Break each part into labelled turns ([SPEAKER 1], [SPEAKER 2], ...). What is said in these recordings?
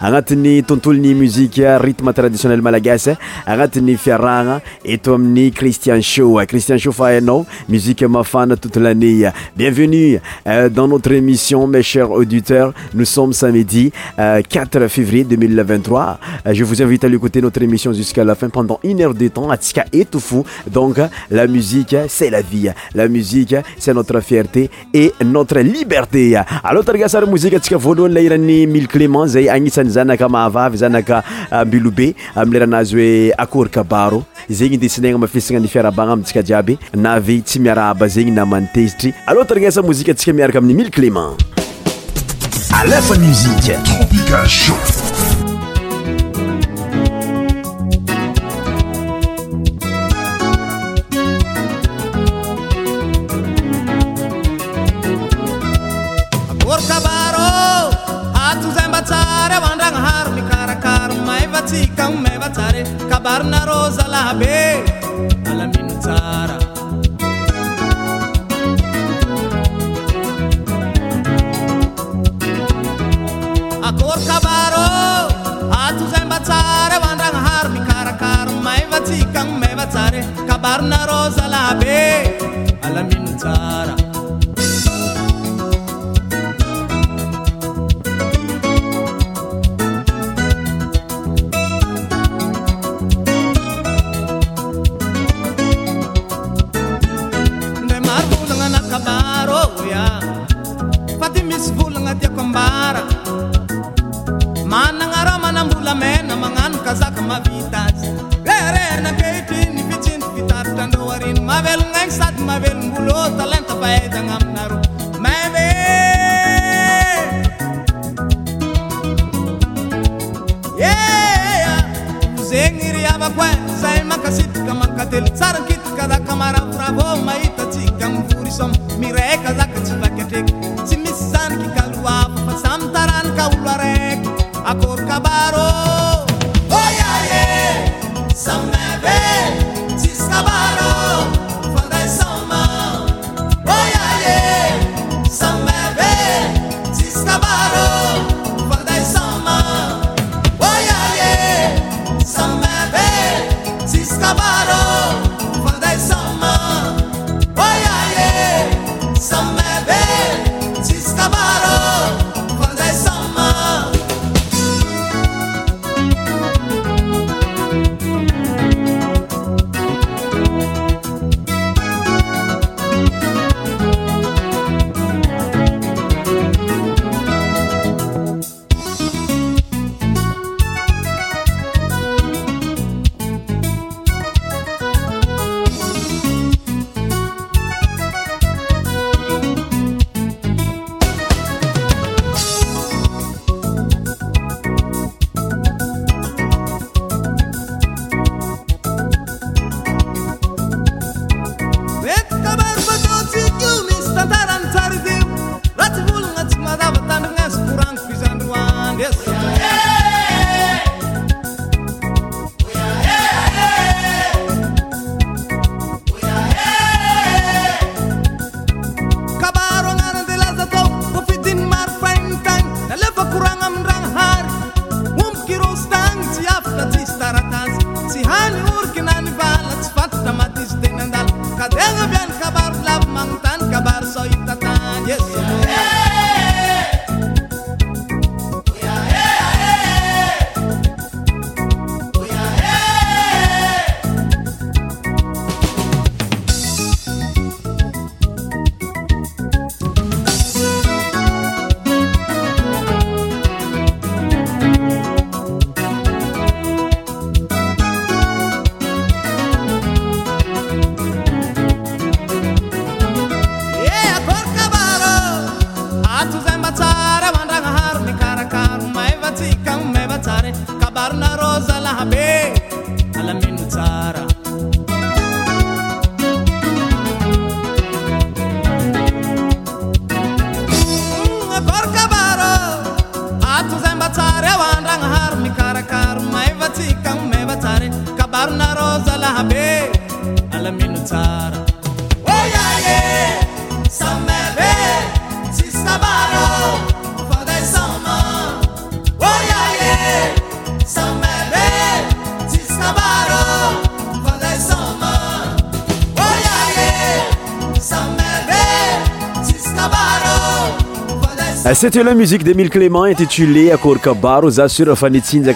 [SPEAKER 1] agnatin'ny tontolon'ny muzika rythme traditionnel malagasy eh. agnatin'ny et eto amin'ny christian show eh. christian show fa hainao musique mafana toute l'année eh. bienvenue euh, dans notre émission mes chers auditeurs nous sommes samedi 4 euh, février 2023 euh, je vous invite à l'écouter notre émission jusqu'à la fin pendant une heure de temps atika fou. donc la musique c'est la vie la musique c'est notre fierté et notre liberté alors la musique atsika voalohany lay ni mille clément gnisany zanaka mahavavy zanaka ambilobe ah, amilerahanazy hoe akorke baro zegny de sinagna mafisana ny fiarabana amitsika jiaby na ave tsy miara aba zegny na manotezitry alohataranaesa mozika antsika miaraka amin'ny mille clement
[SPEAKER 2] alefamsik
[SPEAKER 3] na rosa la be
[SPEAKER 1] Euh, ctla musique d'émile clement intitulé koka asufaijkaaoeaiany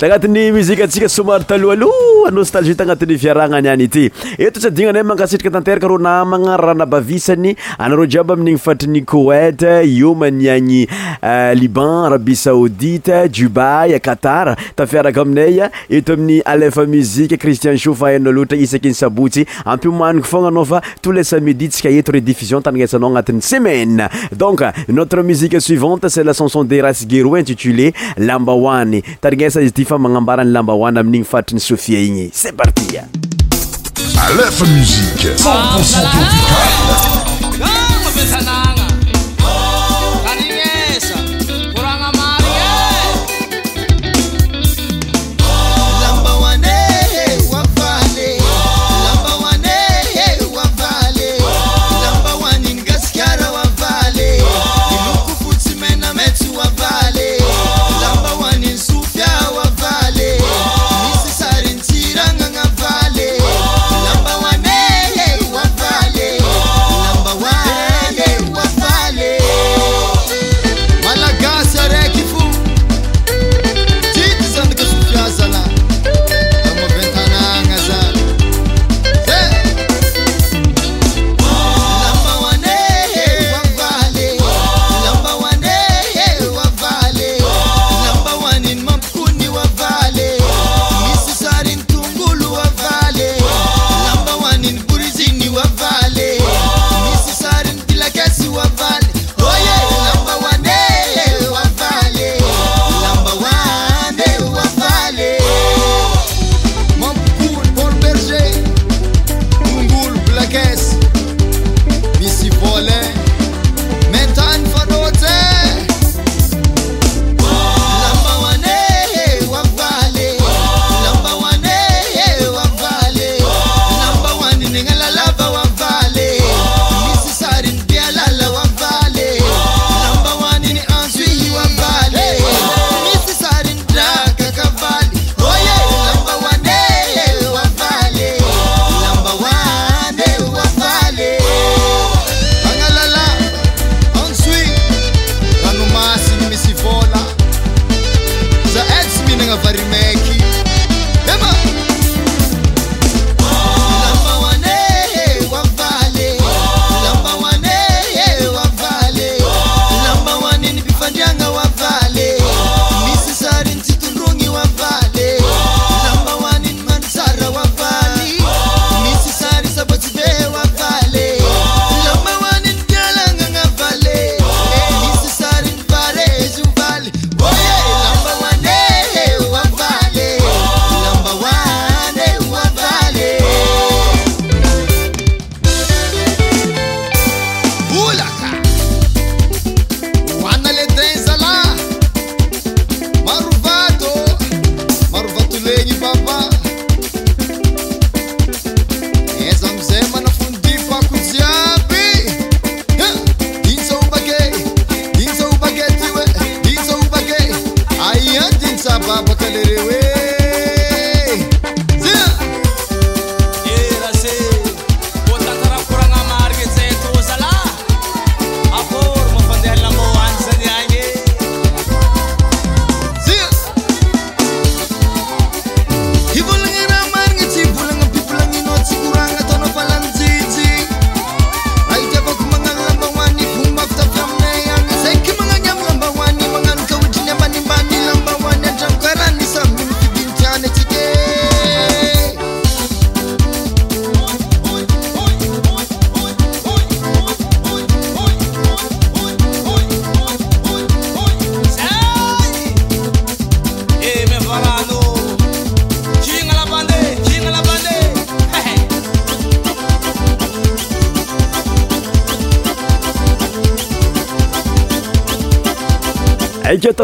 [SPEAKER 1] anat'ymusamaytnstaie tanat'yrhnayay iy ettaina mkasiraka tteraka amana rahanabaisany aar jia ami'yfarinikoetiomaianyliban arabie saoditubay katar tfiaraka aminay etoamin'y ef mue cristian cfi aaapianiko fogna anafa tesamedisa etredifusiontaesaa anati'y semaine donc notre musique suivante c'est la chanson de rase guerou intitulé lamba hoany tarinesa izy ty fa magnambarany lamba hoany amin'igny faritriny sohia igny c'e parti
[SPEAKER 2] alefamusiqe ah,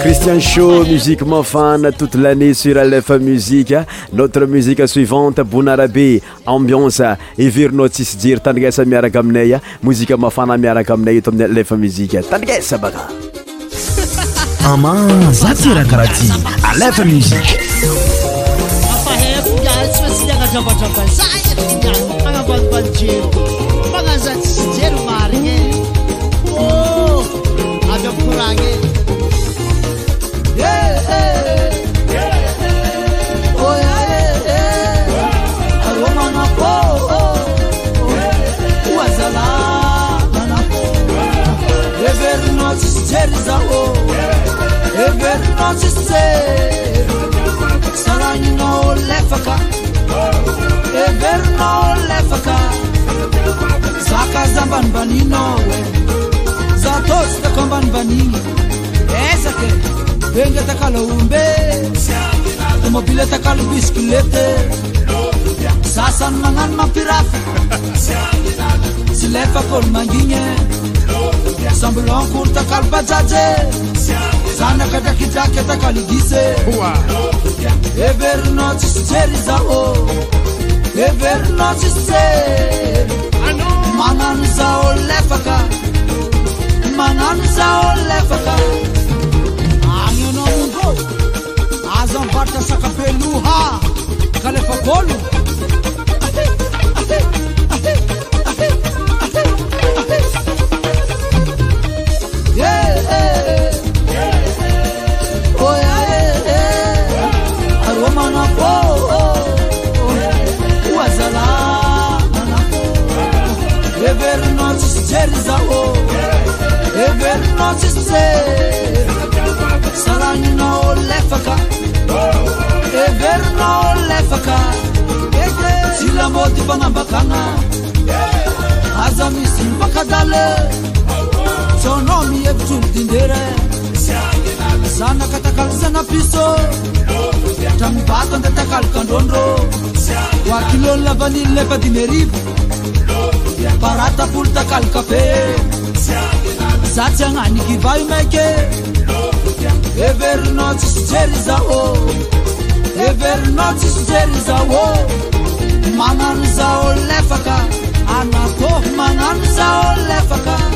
[SPEAKER 1] cristian sh musiqe mafana toute lannée sur alef muzike notre musiqe suivante bon arabe ambianse everinao tsisy jery tandrigasa miaraka aminay a mozika mafana miaraka aminay eto ami'y alefa muzika tandrigasabaah
[SPEAKER 4] apadabasaeia agaban banji pangasa sjerumaringe ada kkurange s bengetakalaumbetomobiletakal biskilete sasan magnan mapiraf silepapol manginsamblonkurtakalbaa sanakadakidrak takaligis evernotsseriza everno maaaoek mananzaoleaka anionoto aza vartasakapeluha kalefakolo aanaakaeverna akasilamodi mpanambakana aza misy fakadale sana mi hevjo dindera zanakatakalzana piso tra nibato andatakalakandrondrô akilon avanilnadimyriv paratapolo takalka be za tsy agnani kyvay make evernats syjeryzaô evernatsy syjery zaô manano zaô lefaka anakô magnano zaô lefaka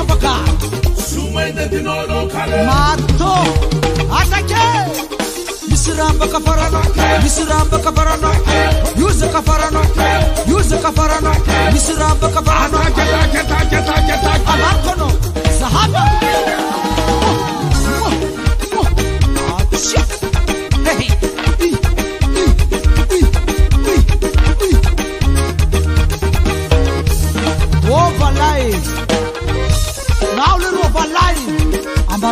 [SPEAKER 4] sofocar. Mato, ataque! Misramba kafarano, misramba kafarano, yuze kafarano, yuze kafarano, misramba kafarano. Amarkono, sahaba.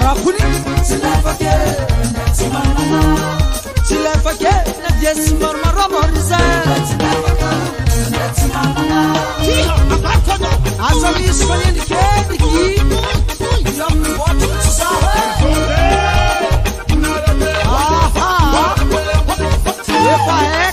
[SPEAKER 4] hakuri silafake nabiyesi marmaroborize asamiskonyendikediki yomwotusawe Epa, é!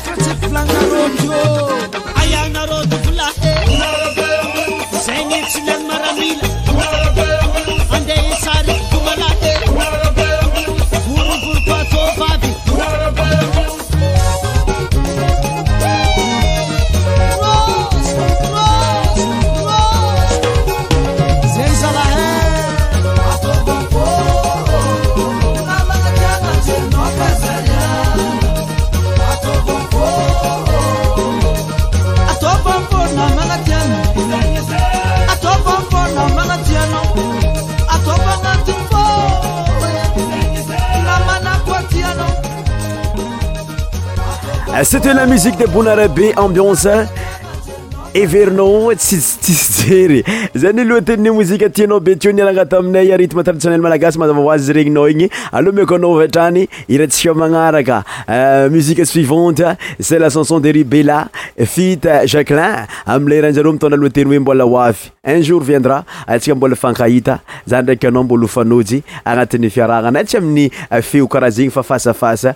[SPEAKER 1] te la musie debon rabe ambinse veiy ayoateeinaaiemaaas azaaenny ianecanon debealinae maaey oembanoitsikamboaankaita dakynabo agnatiyrananaty aminny euh, feo karahazny fafasafasa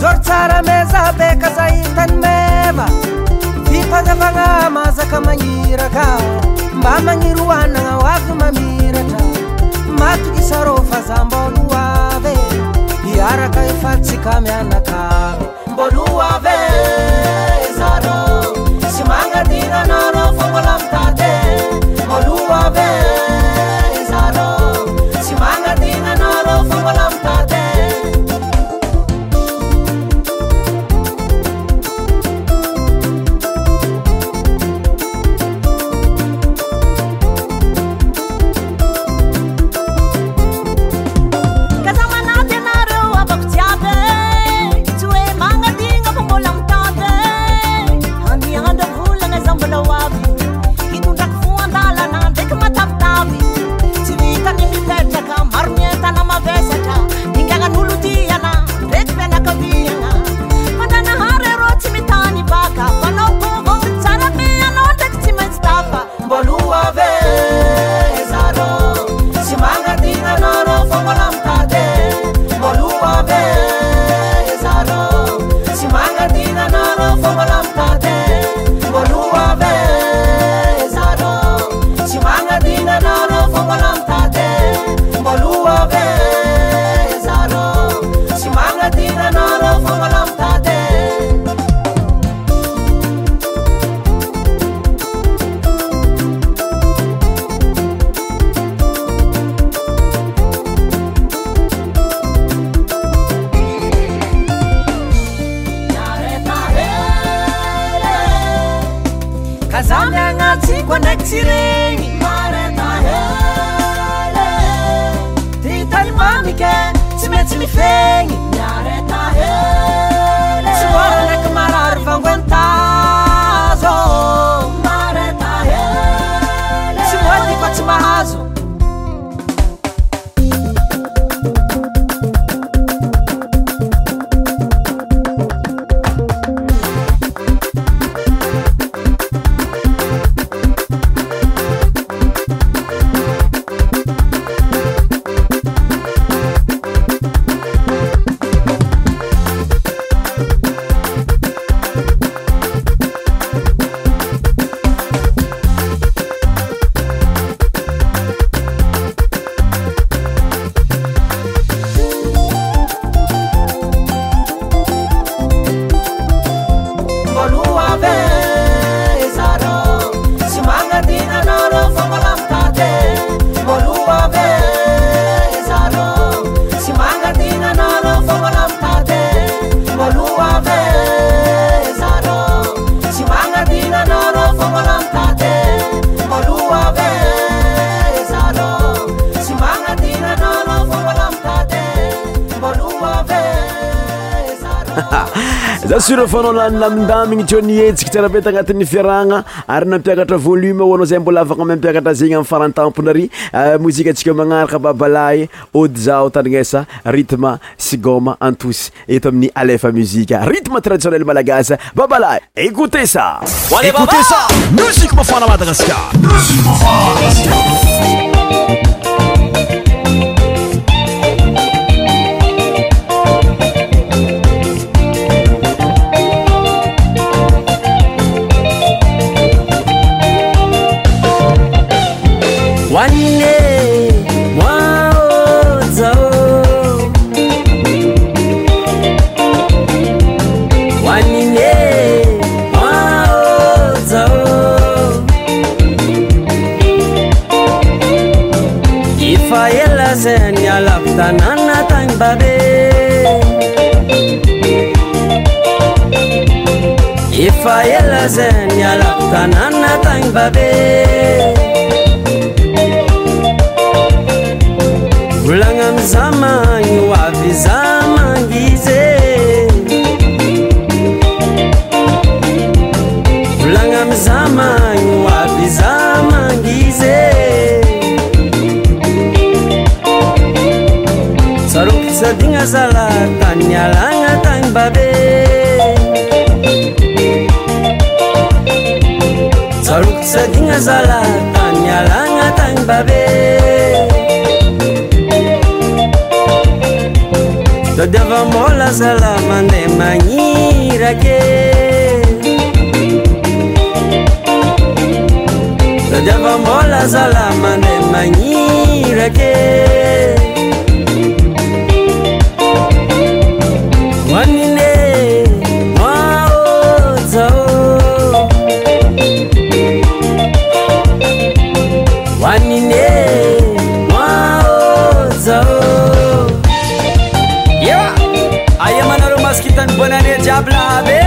[SPEAKER 5] jory tsara meza be ka za hitany meva vipazavagna mazaka magniraka mba magniry hoanagna o avy mamirata matokisarô fa za mboloaby iaraka efa tsika mianaka mboloabe
[SPEAKER 1] damindamigny jiony hetsiky tirapety agnatin'ny viarana ary nampianatra volume o anao zay mbola afaka am ampianatra zegny amiy farantamponary eh, mozika antsika magnaraka babalay ody zao tandrignesa rytme sigoma antosy eto amin'ny alefa muzika rythme traditionel malagasy babalay ékoute samusik mfaaadagaska
[SPEAKER 6] zenyalatanaatan babe ulanamzamany abizamangze lanamzamanyabizamangze saloksadina zalatannyalanatan babe sadinga zala tanialangatan babe tadiavammolazala mane mangirake adavaola zala mane manir wanna need your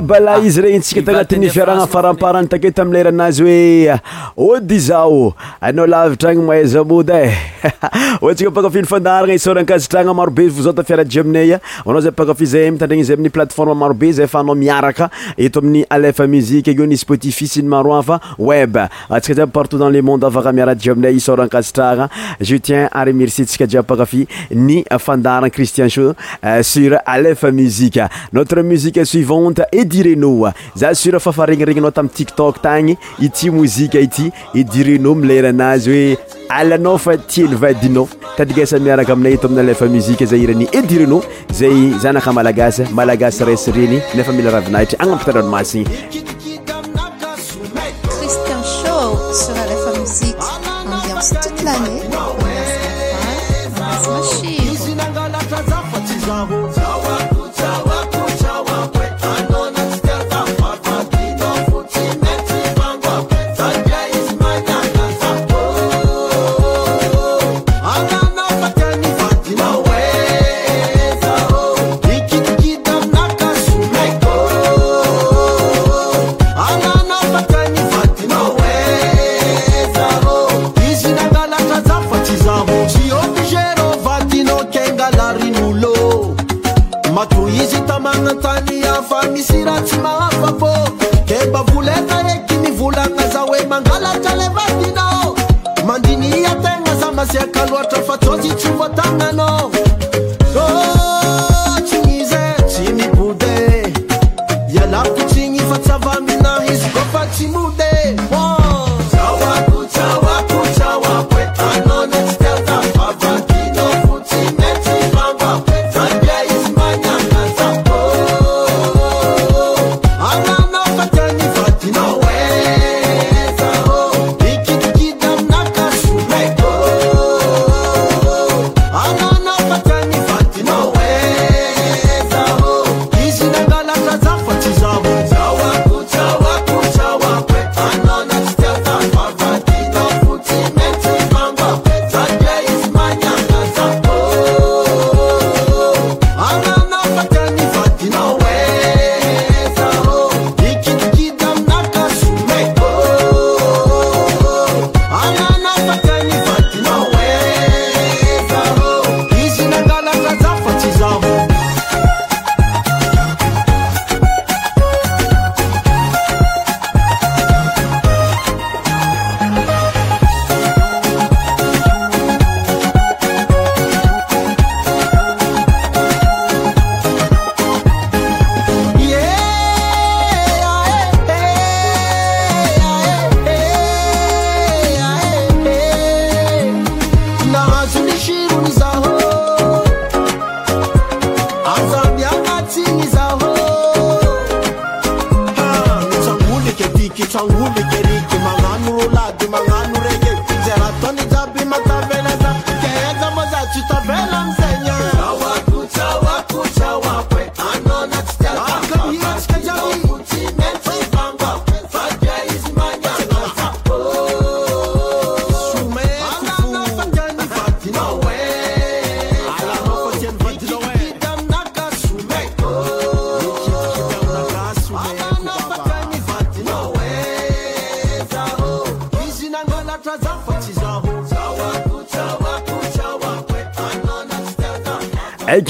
[SPEAKER 1] bala ah, izy regny tsika tagnatin'ny e fiaragna faramparany takety amileranazy hoe ody zao anao lavitra gny maaizamody e ontsika paka fy ny fandaragna isôrnkaztrana marobeara ainayaakaatpartotans endeaaaykazanesaa ka va di noff tadi gasamiarakam nayi tomina le fa musique zayireni
[SPEAKER 7] edirino zay zanaka malagas malagas res reny ne fa milna
[SPEAKER 1] ravinaity agampte ranmecign
[SPEAKER 7] tsy mahafa fô emba volena raky e nivolagna za hoe mangalatra levadinao mandiny ia tegna zao mazeakaloatra fa tsozytsovatagnanao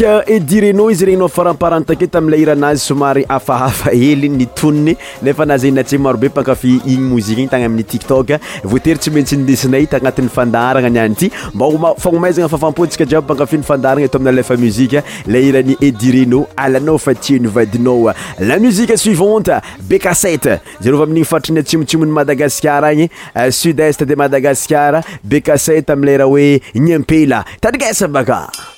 [SPEAKER 1] i yenyptet iziinteiimadagaanysuet madagaaeee
[SPEAKER 8] e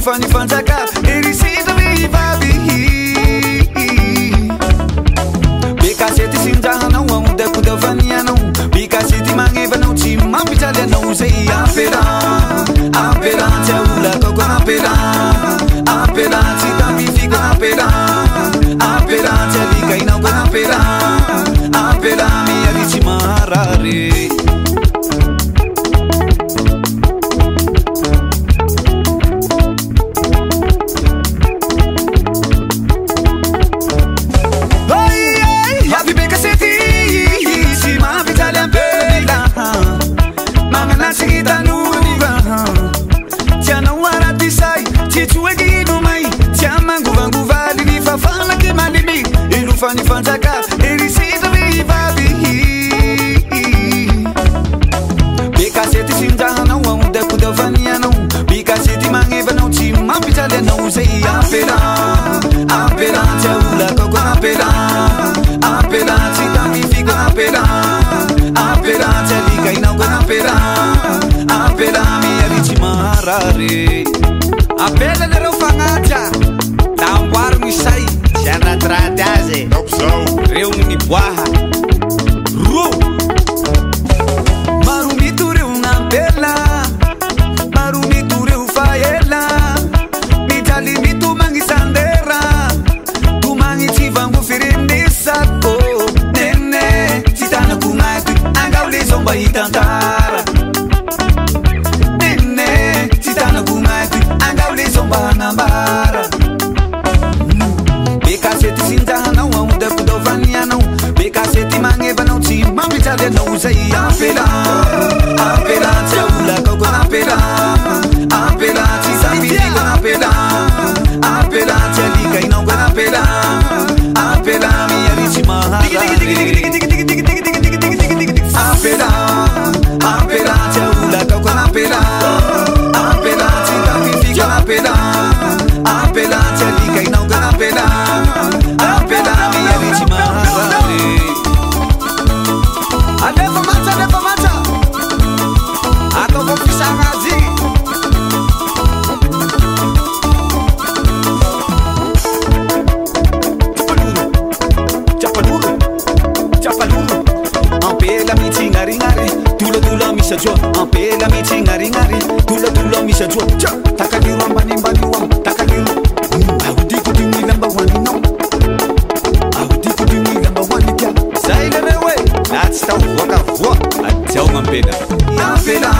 [SPEAKER 1] fanifanjaka erisita bevabihiy bikazety simijahanao amodakodavanianao bikazety maevanao tsy mambitsaly anao zay afera funny, funny. pena. Mampela. pena.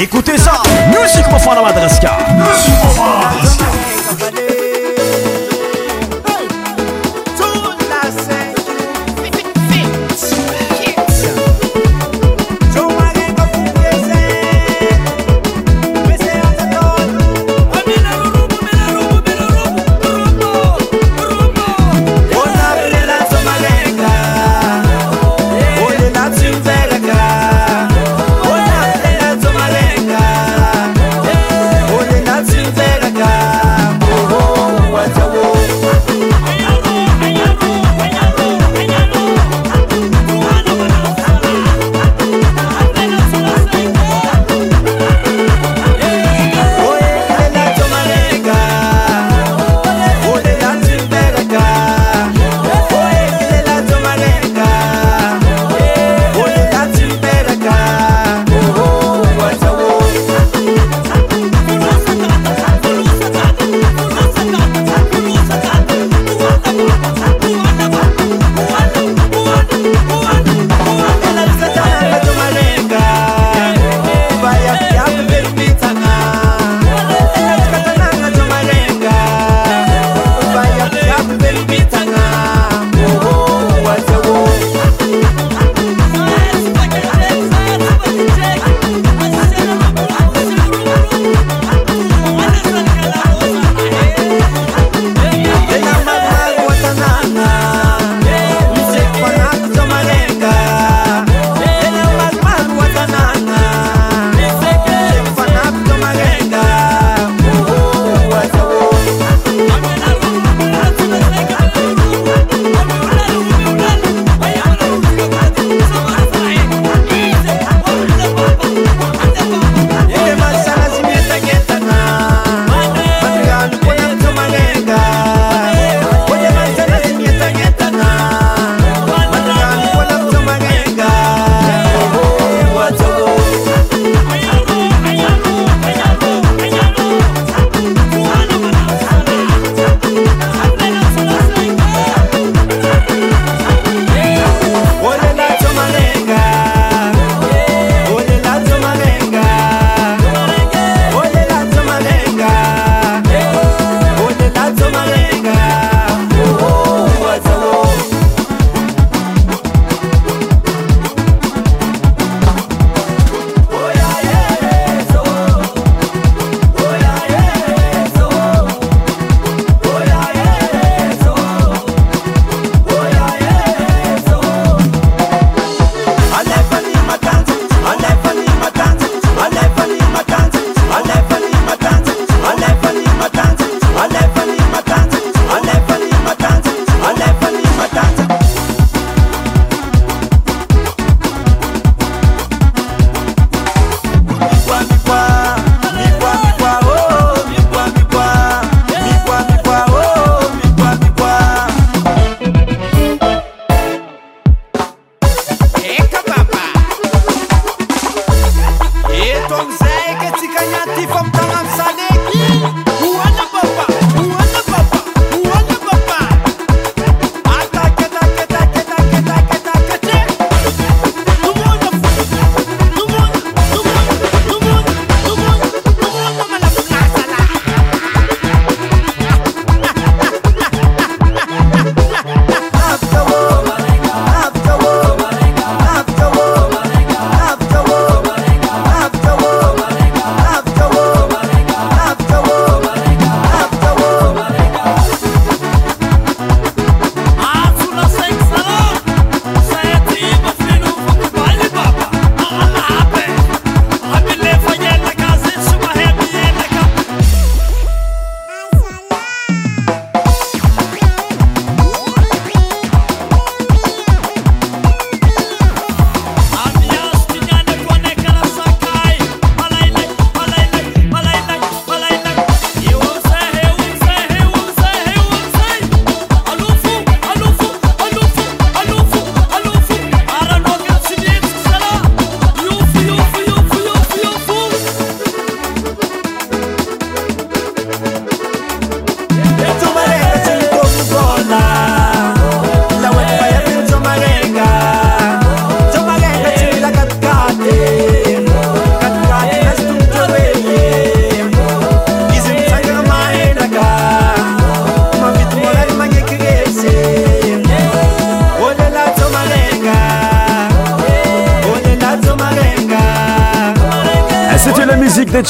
[SPEAKER 1] écoutez ça nosicrofo da madresca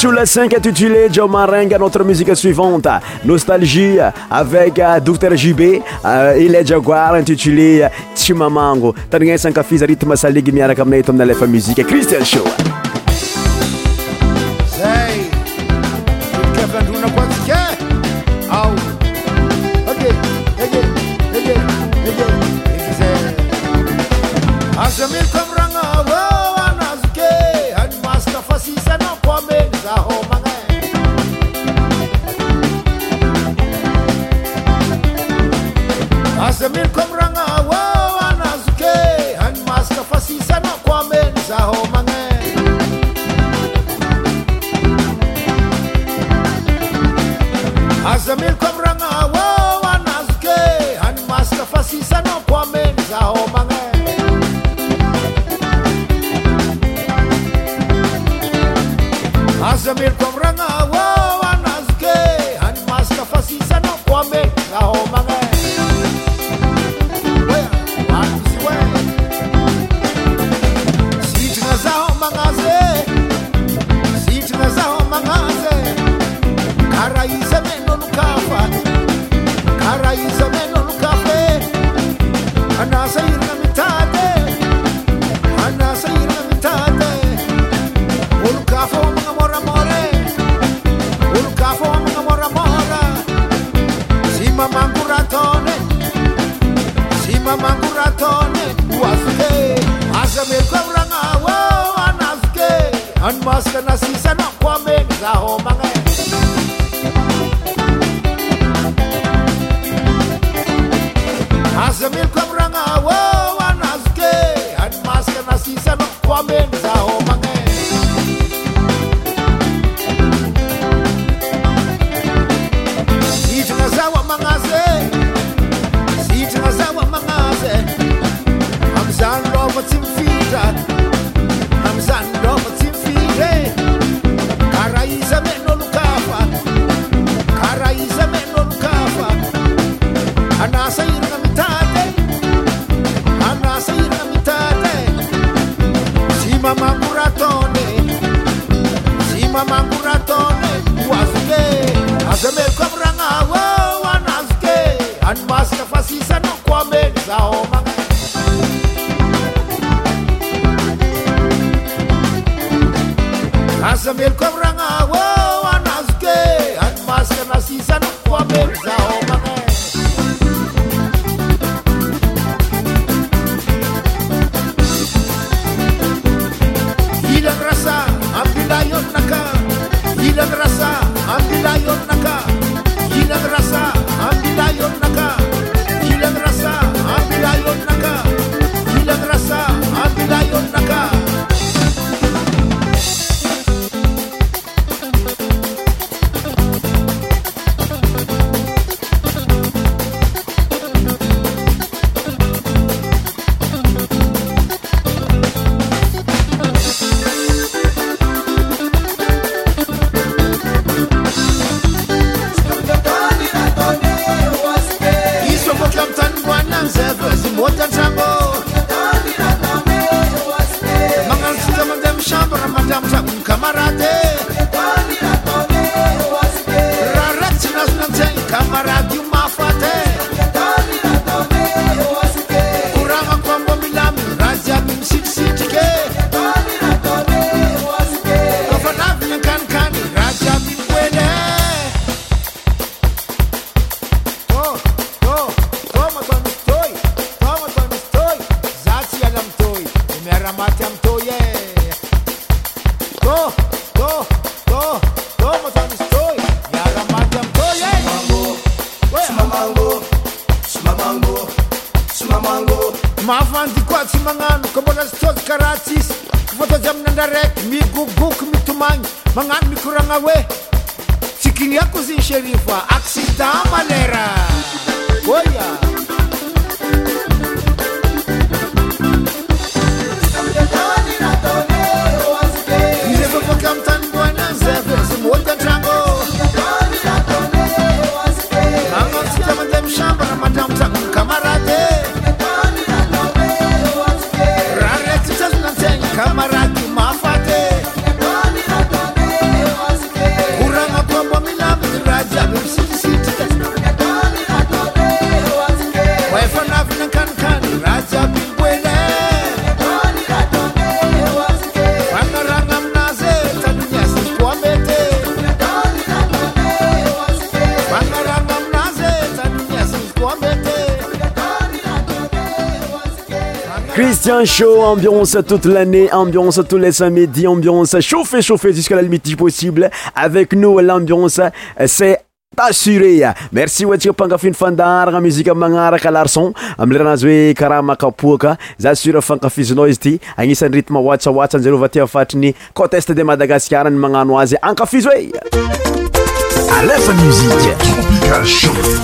[SPEAKER 1] hola sinq intitulé jamarang notre musika suivante nostalgie avec euh, dokter jib euh, ile jiaguar intitulé tsimamango euh, tanagan sanqcafis ritme saligi miara ka amina eto mina lefa muzike cristian shoa Christian Show, ambiance toute l'année, ambiance tous les samedis, ambiance chauffée, chauffée jusqu'à la limite du possible. Avec nous, l'ambiance, euh, c'est assuré merci ho Pankafin Fandar, la musique Mangara larson amileranazy Karama Kapuka, Zassure za sura fankafizinao izy rythme oatsawatsa anjareo aty de madagascar Manganoise, magnano azy la musique tropical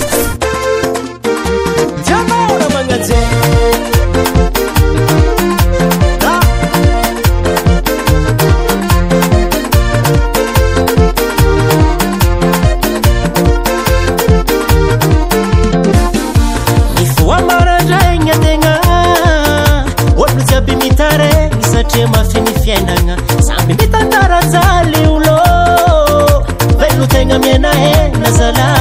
[SPEAKER 1] enaa sambybitantarazaliulo velu tena mienaenasal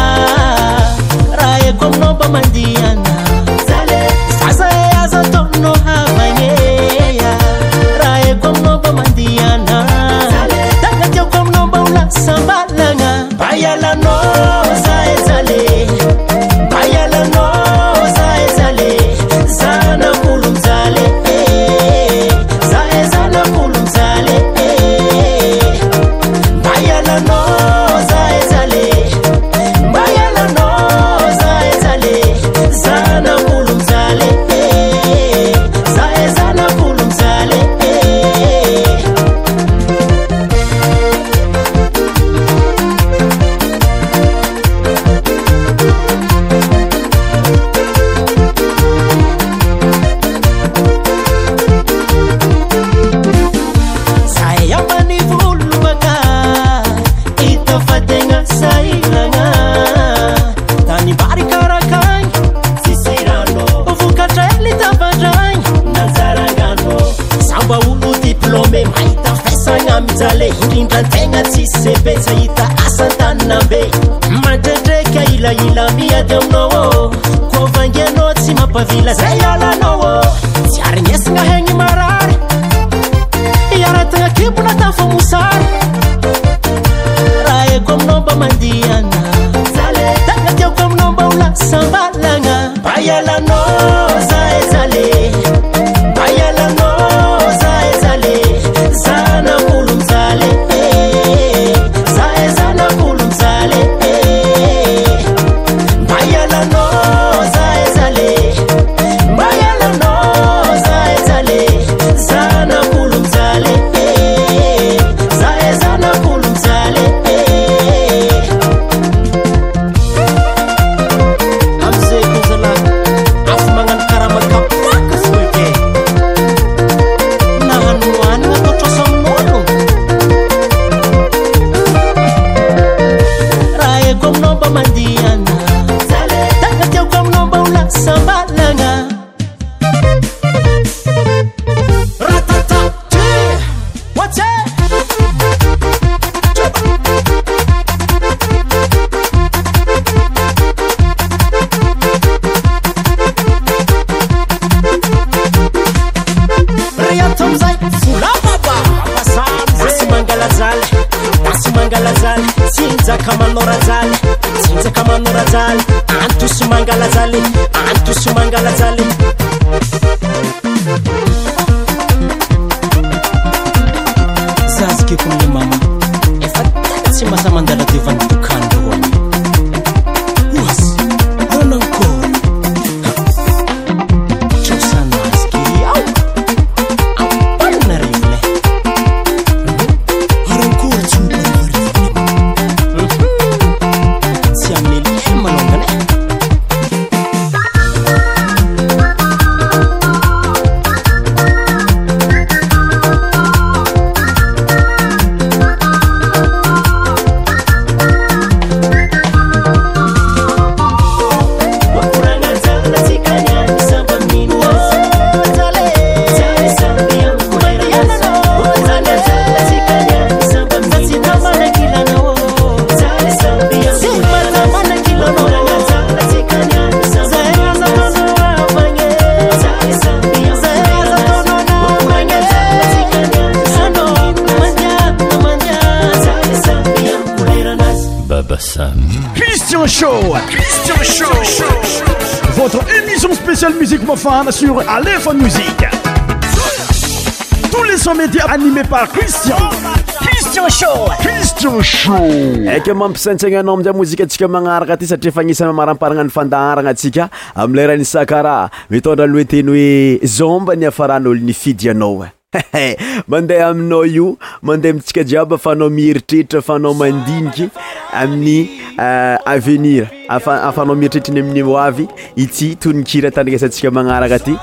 [SPEAKER 1] istinek mampisantsaignanao mza mozikatsika manaraka aty satria fanisa maraparana'ny fandaharanatsika amle rahanisakara mitondra alohe teny oe zomba ny afaran'olonyfidyanaoehe mande aminao io mandeh mitsika jiaby afanao mieritreitra fanao mandiniky amin'ny euh, avenir afanao mieritretra ny amin'ny oavy ity tonikira tandrikasantsika magnaraka aty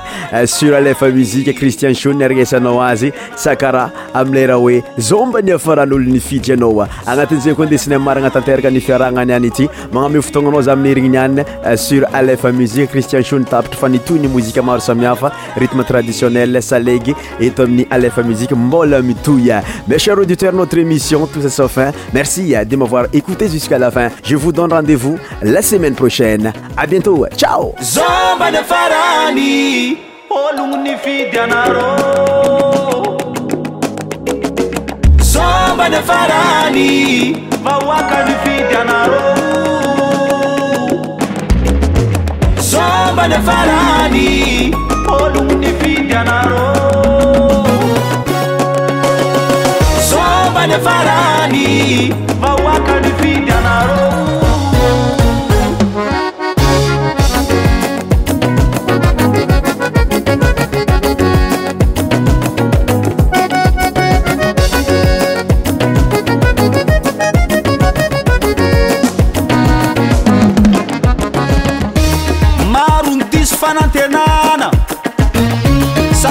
[SPEAKER 1] sur alefa muzika cristian show niaresanao azy sakara amilera hoe zao mba niafaran'olo nifidy ianao a agnatin'izay koa ndesiny amaragna tanteraka ny fiarahagnany any ity magname fotoagnanao za amin'ny herigniny anina sur alefa muzika cristian show nitapitra fa nitoy ny mozika maro samihafa rythme traditionnel salegy eto amin'ny alefa muzika mbola mitoy mes chers auditeurs notre émission tous ces sauf fin merci eh, de m'avoir écouté jusqu'à la fin je vous donne rendez-vous la semaine prochaine à bientôt eh. ciao Zomba na farani Olungu ni ro Zomba na farani vawaka ni fidia ro Zomba na farani Olungu ni fidia ro Zomba na farani vawaka.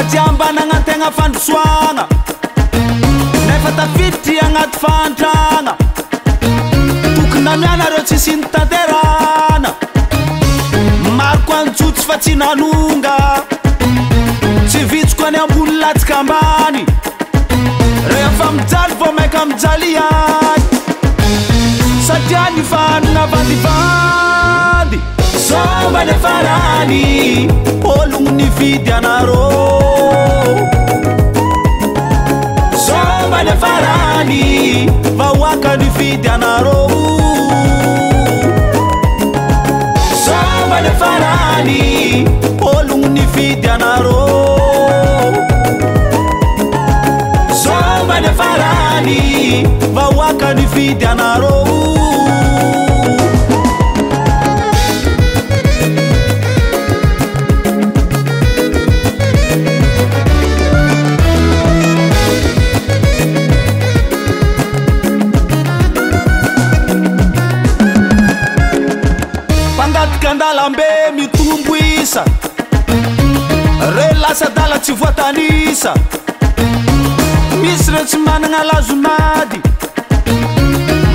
[SPEAKER 1] tyambanagna antegna fandrosoagna nefa tafiditry agnaty faantragna tokony ami anareo tsisy nytanterana maroko anjotsy fa tsy nanonga tsy vitsoko any ambony latsika ambany reo efa mijaly vo maika amijaly any satria ny fahanana baliba bany ôlogon vidanarebaarany vahoakany vidy anarmbafaany ôlono ny vidy anarmbaay vahoakany vidy anare tsy manana lazomady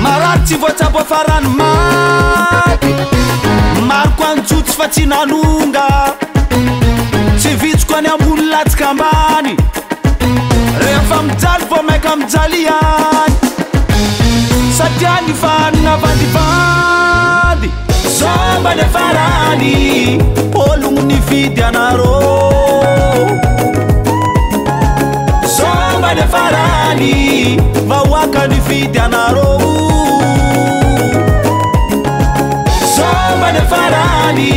[SPEAKER 1] marary tsy voatsaboafaranymady maroko anjotsy fa tsy nanonga tsy vitsoko any ambony latsaka mbany rehafamijaly vô maika amijaly any satria ni fahanana vadivady zombany farany olognony vidy anare vaoaany vdy anaroombaaany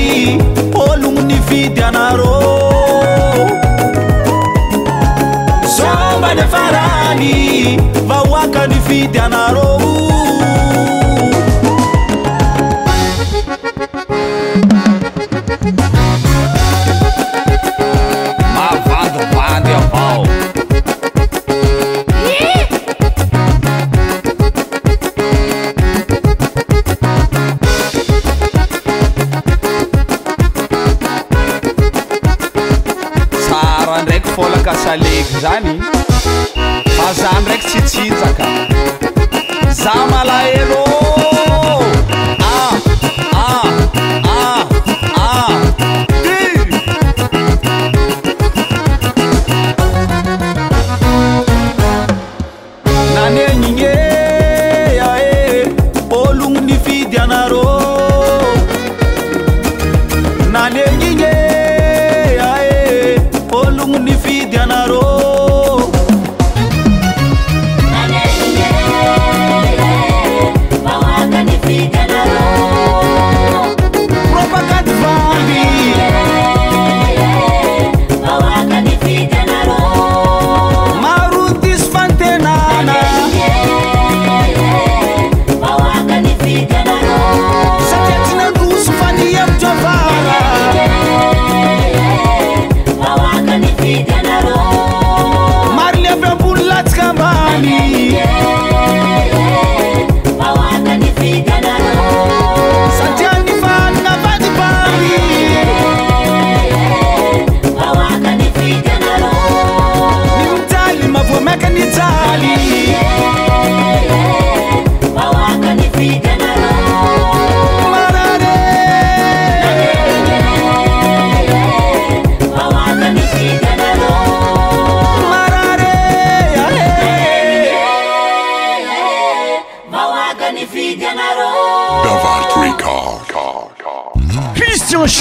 [SPEAKER 1] ôlognony vidy anarmbaayvaoaka n vidy anaroo zani pazandrek sicizaka zamalaero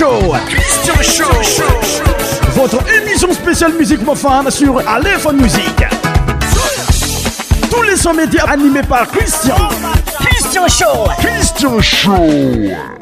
[SPEAKER 1] Show. Christian Show. Votre émission spéciale musique mofane sur Aléphone Musique. Tous les sons médias animés par Christian. Christian Show. Christian Show.